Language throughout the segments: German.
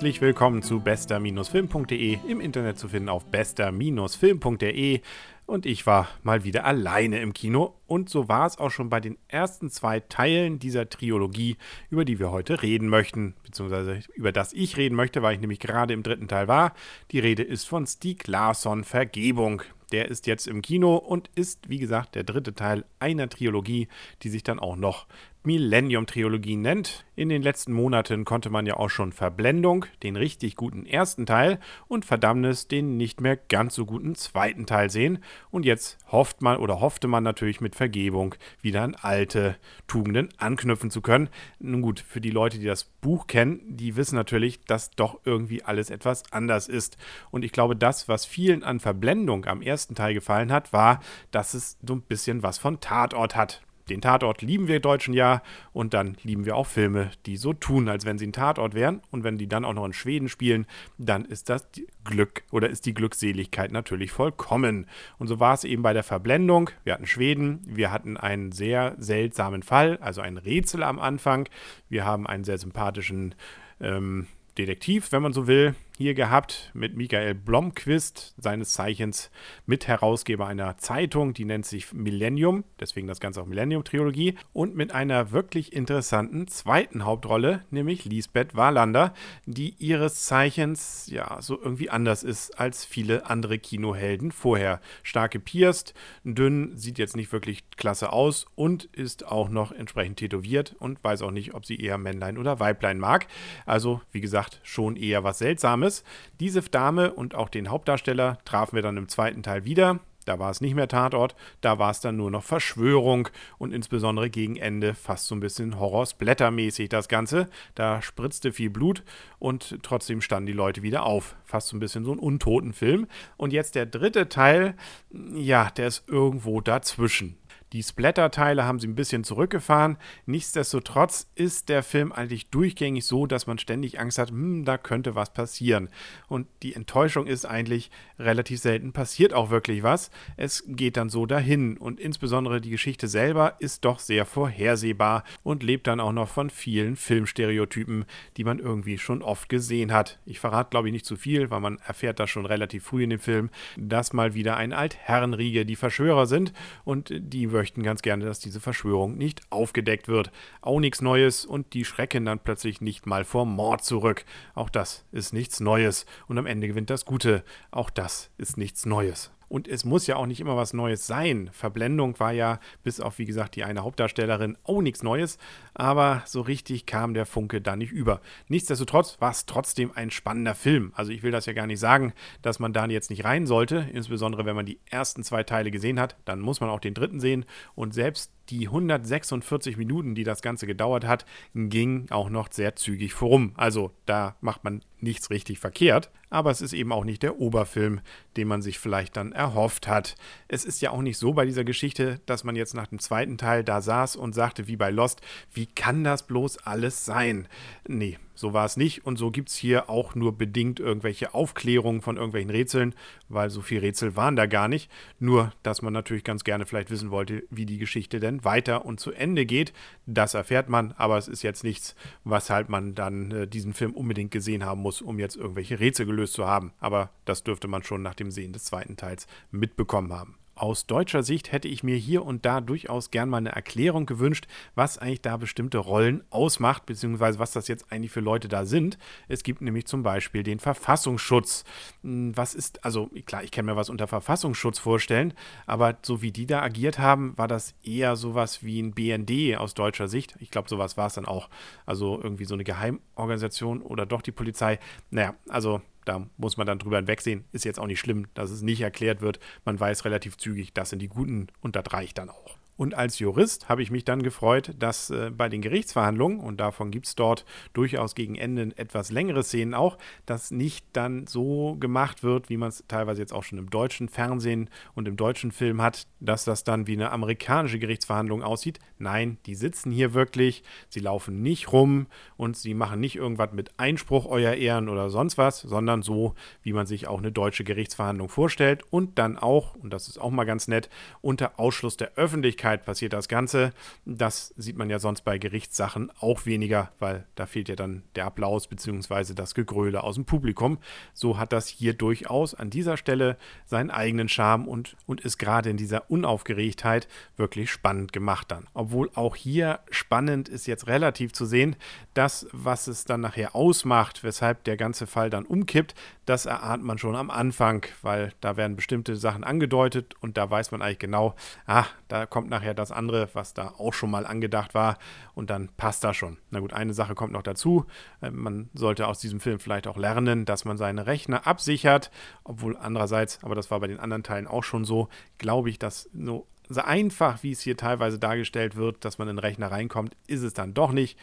Herzlich willkommen zu bester-film.de, im Internet zu finden auf bester-film.de. Und ich war mal wieder alleine im Kino. Und so war es auch schon bei den ersten zwei Teilen dieser Trilogie, über die wir heute reden möchten. Beziehungsweise über das ich reden möchte, weil ich nämlich gerade im dritten Teil war. Die Rede ist von Stieg Larsson Vergebung. Der ist jetzt im Kino und ist, wie gesagt, der dritte Teil einer Trilogie, die sich dann auch noch Millennium-Trilogie nennt. In den letzten Monaten konnte man ja auch schon Verblendung, den richtig guten ersten Teil, und Verdammnis, den nicht mehr ganz so guten zweiten Teil sehen. Und jetzt hofft man oder hoffte man natürlich mit Vergebung wieder an alte Tugenden anknüpfen zu können. Nun gut, für die Leute, die das Buch kennen, die wissen natürlich, dass doch irgendwie alles etwas anders ist. Und ich glaube, das, was vielen an Verblendung am ersten Teil gefallen hat, war, dass es so ein bisschen was von Tatort hat den Tatort lieben wir Deutschen ja und dann lieben wir auch Filme, die so tun, als wenn sie ein Tatort wären. Und wenn die dann auch noch in Schweden spielen, dann ist das Glück oder ist die Glückseligkeit natürlich vollkommen. Und so war es eben bei der Verblendung. Wir hatten Schweden, wir hatten einen sehr seltsamen Fall, also ein Rätsel am Anfang. Wir haben einen sehr sympathischen ähm, Detektiv, wenn man so will, hier gehabt mit Michael Blomquist, seines Zeichens Mitherausgeber einer Zeitung, die nennt sich Millennium, deswegen das Ganze auch Millennium-Trilogie, und mit einer wirklich interessanten zweiten Hauptrolle, nämlich Lisbeth Wahlander, die ihres Zeichens ja so irgendwie anders ist als viele andere Kinohelden vorher. Stark gepierst, dünn, sieht jetzt nicht wirklich klasse aus und ist auch noch entsprechend tätowiert und weiß auch nicht, ob sie eher Männlein oder Weiblein mag. Also, wie gesagt, schon eher was Seltsames. Jahres. Diese Dame und auch den Hauptdarsteller trafen wir dann im zweiten Teil wieder. Da war es nicht mehr Tatort, da war es dann nur noch Verschwörung und insbesondere gegen Ende fast so ein bisschen Horror-Splatter-mäßig das Ganze. Da spritzte viel Blut und trotzdem standen die Leute wieder auf. Fast so ein bisschen so ein Untotenfilm. Und jetzt der dritte Teil, ja, der ist irgendwo dazwischen. Die Splatter-Teile haben sie ein bisschen zurückgefahren. Nichtsdestotrotz ist der Film eigentlich durchgängig so, dass man ständig Angst hat, hm, da könnte was passieren. Und die Enttäuschung ist eigentlich relativ selten passiert auch wirklich was. Es geht dann so dahin. Und insbesondere die Geschichte selber ist doch sehr vorhersehbar und lebt dann auch noch von vielen Filmstereotypen, die man irgendwie schon oft gesehen hat. Ich verrate, glaube ich, nicht zu viel, weil man erfährt das schon relativ früh in dem Film, dass mal wieder ein Altherrenriege die Verschwörer sind und die möchten ganz gerne, dass diese Verschwörung nicht aufgedeckt wird. Auch nichts Neues und die schrecken dann plötzlich nicht mal vor Mord zurück. Auch das ist nichts Neues und am Ende gewinnt das Gute. Auch das ist nichts Neues. Und es muss ja auch nicht immer was Neues sein. Verblendung war ja, bis auf wie gesagt die eine Hauptdarstellerin, auch nichts Neues. Aber so richtig kam der Funke da nicht über. Nichtsdestotrotz war es trotzdem ein spannender Film. Also ich will das ja gar nicht sagen, dass man da jetzt nicht rein sollte. Insbesondere wenn man die ersten zwei Teile gesehen hat, dann muss man auch den dritten sehen. Und selbst die 146 Minuten, die das Ganze gedauert hat, ging auch noch sehr zügig vorum. Also da macht man nichts richtig verkehrt, aber es ist eben auch nicht der Oberfilm, den man sich vielleicht dann erhofft hat. Es ist ja auch nicht so bei dieser Geschichte, dass man jetzt nach dem zweiten Teil da saß und sagte, wie bei Lost, wie kann das bloß alles sein? Nee, so war es nicht und so gibt es hier auch nur bedingt irgendwelche Aufklärungen von irgendwelchen Rätseln, weil so viele Rätsel waren da gar nicht. Nur, dass man natürlich ganz gerne vielleicht wissen wollte, wie die Geschichte denn weiter und zu Ende geht. Das erfährt man, aber es ist jetzt nichts, weshalb man dann äh, diesen Film unbedingt gesehen haben muss, um jetzt irgendwelche Rätsel gelöst zu haben. Aber das dürfte man schon nach dem Sehen des zweiten Teils mitbekommen haben. Aus deutscher Sicht hätte ich mir hier und da durchaus gern mal eine Erklärung gewünscht, was eigentlich da bestimmte Rollen ausmacht, beziehungsweise was das jetzt eigentlich für Leute da sind. Es gibt nämlich zum Beispiel den Verfassungsschutz. Hm, was ist, also klar, ich kann mir was unter Verfassungsschutz vorstellen, aber so wie die da agiert haben, war das eher sowas wie ein BND aus deutscher Sicht. Ich glaube, sowas war es dann auch. Also irgendwie so eine Geheimorganisation oder doch die Polizei. Naja, also da muss man dann drüber hinwegsehen. Ist jetzt auch nicht schlimm, dass es nicht erklärt wird. Man weiß relativ zügig, das sind die Guten und das reicht dann auch. Und als Jurist habe ich mich dann gefreut, dass äh, bei den Gerichtsverhandlungen, und davon gibt es dort durchaus gegen Ende etwas längere Szenen auch, dass nicht dann so gemacht wird, wie man es teilweise jetzt auch schon im deutschen Fernsehen und im deutschen Film hat, dass das dann wie eine amerikanische Gerichtsverhandlung aussieht. Nein, die sitzen hier wirklich, sie laufen nicht rum und sie machen nicht irgendwas mit Einspruch, euer Ehren oder sonst was, sondern so, wie man sich auch eine deutsche Gerichtsverhandlung vorstellt und dann auch, und das ist auch mal ganz nett, unter Ausschluss der Öffentlichkeit Öffentlichkeit passiert das Ganze. Das sieht man ja sonst bei Gerichtssachen auch weniger, weil da fehlt ja dann der Applaus bzw. das Gegröle aus dem Publikum. So hat das hier durchaus an dieser Stelle seinen eigenen Charme und, und ist gerade in dieser Unaufgeregtheit wirklich spannend gemacht dann. Obwohl auch hier spannend ist jetzt relativ zu sehen, das, was es dann nachher ausmacht, weshalb der ganze Fall dann umkippt, das erahnt man schon am Anfang, weil da werden bestimmte Sachen angedeutet und da weiß man eigentlich genau, ah, da kommt nachher das andere, was da auch schon mal angedacht war und dann passt das schon. Na gut, eine Sache kommt noch dazu. Äh, man sollte aus diesem Film vielleicht auch lernen, dass man seine Rechner absichert, obwohl andererseits, aber das war bei den anderen Teilen auch schon so, glaube ich, dass so einfach, wie es hier teilweise dargestellt wird, dass man in den Rechner reinkommt, ist es dann doch nicht.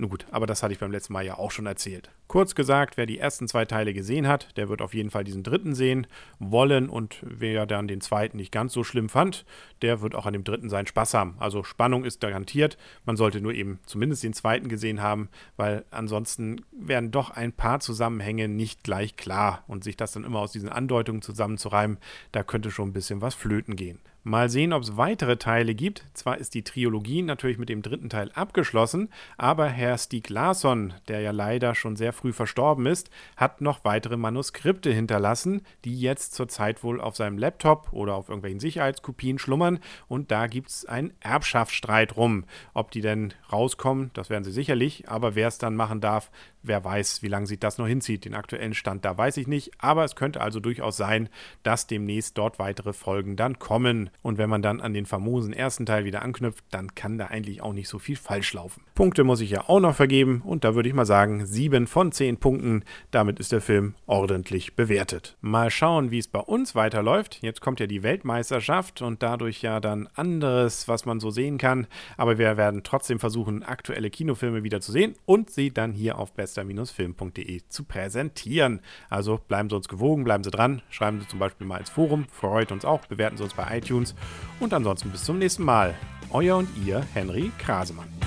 Nun gut, aber das hatte ich beim letzten Mal ja auch schon erzählt. Kurz gesagt, wer die ersten zwei Teile gesehen hat, der wird auf jeden Fall diesen dritten sehen wollen und wer dann den zweiten nicht ganz so schlimm fand, der wird auch an dem dritten seinen Spaß haben. Also Spannung ist garantiert. Man sollte nur eben zumindest den zweiten gesehen haben, weil ansonsten werden doch ein paar Zusammenhänge nicht gleich klar und sich das dann immer aus diesen Andeutungen zusammenzureimen, da könnte schon ein bisschen was flöten gehen. Mal sehen, ob es weitere Teile gibt. Zwar ist die Trilogie natürlich mit dem dritten Teil abgeschlossen, aber Herr Stieg Larsson, der ja leider schon sehr früh verstorben ist, hat noch weitere Manuskripte hinterlassen, die jetzt zurzeit wohl auf seinem Laptop oder auf irgendwelchen Sicherheitskopien schlummern und da gibt es einen Erbschaftsstreit rum. Ob die denn rauskommen, das werden sie sicherlich, aber wer es dann machen darf, wer weiß, wie lange sich das noch hinzieht. Den aktuellen Stand da weiß ich nicht, aber es könnte also durchaus sein, dass demnächst dort weitere Folgen dann kommen. Und wenn man dann an den famosen ersten Teil wieder anknüpft, dann kann da eigentlich auch nicht so viel falsch laufen. Punkte muss ich ja auch noch vergeben und da würde ich mal sagen, 7 von 10 Punkten. Damit ist der Film ordentlich bewertet. Mal schauen, wie es bei uns weiterläuft. Jetzt kommt ja die Weltmeisterschaft und dadurch ja dann anderes, was man so sehen kann. Aber wir werden trotzdem versuchen, aktuelle Kinofilme wieder zu sehen und sie dann hier auf bester-film.de zu präsentieren. Also bleiben Sie uns gewogen, bleiben Sie dran, schreiben Sie zum Beispiel mal ins Forum, freut uns auch, bewerten Sie uns bei iTunes und ansonsten bis zum nächsten Mal. Euer und ihr Henry Krasemann.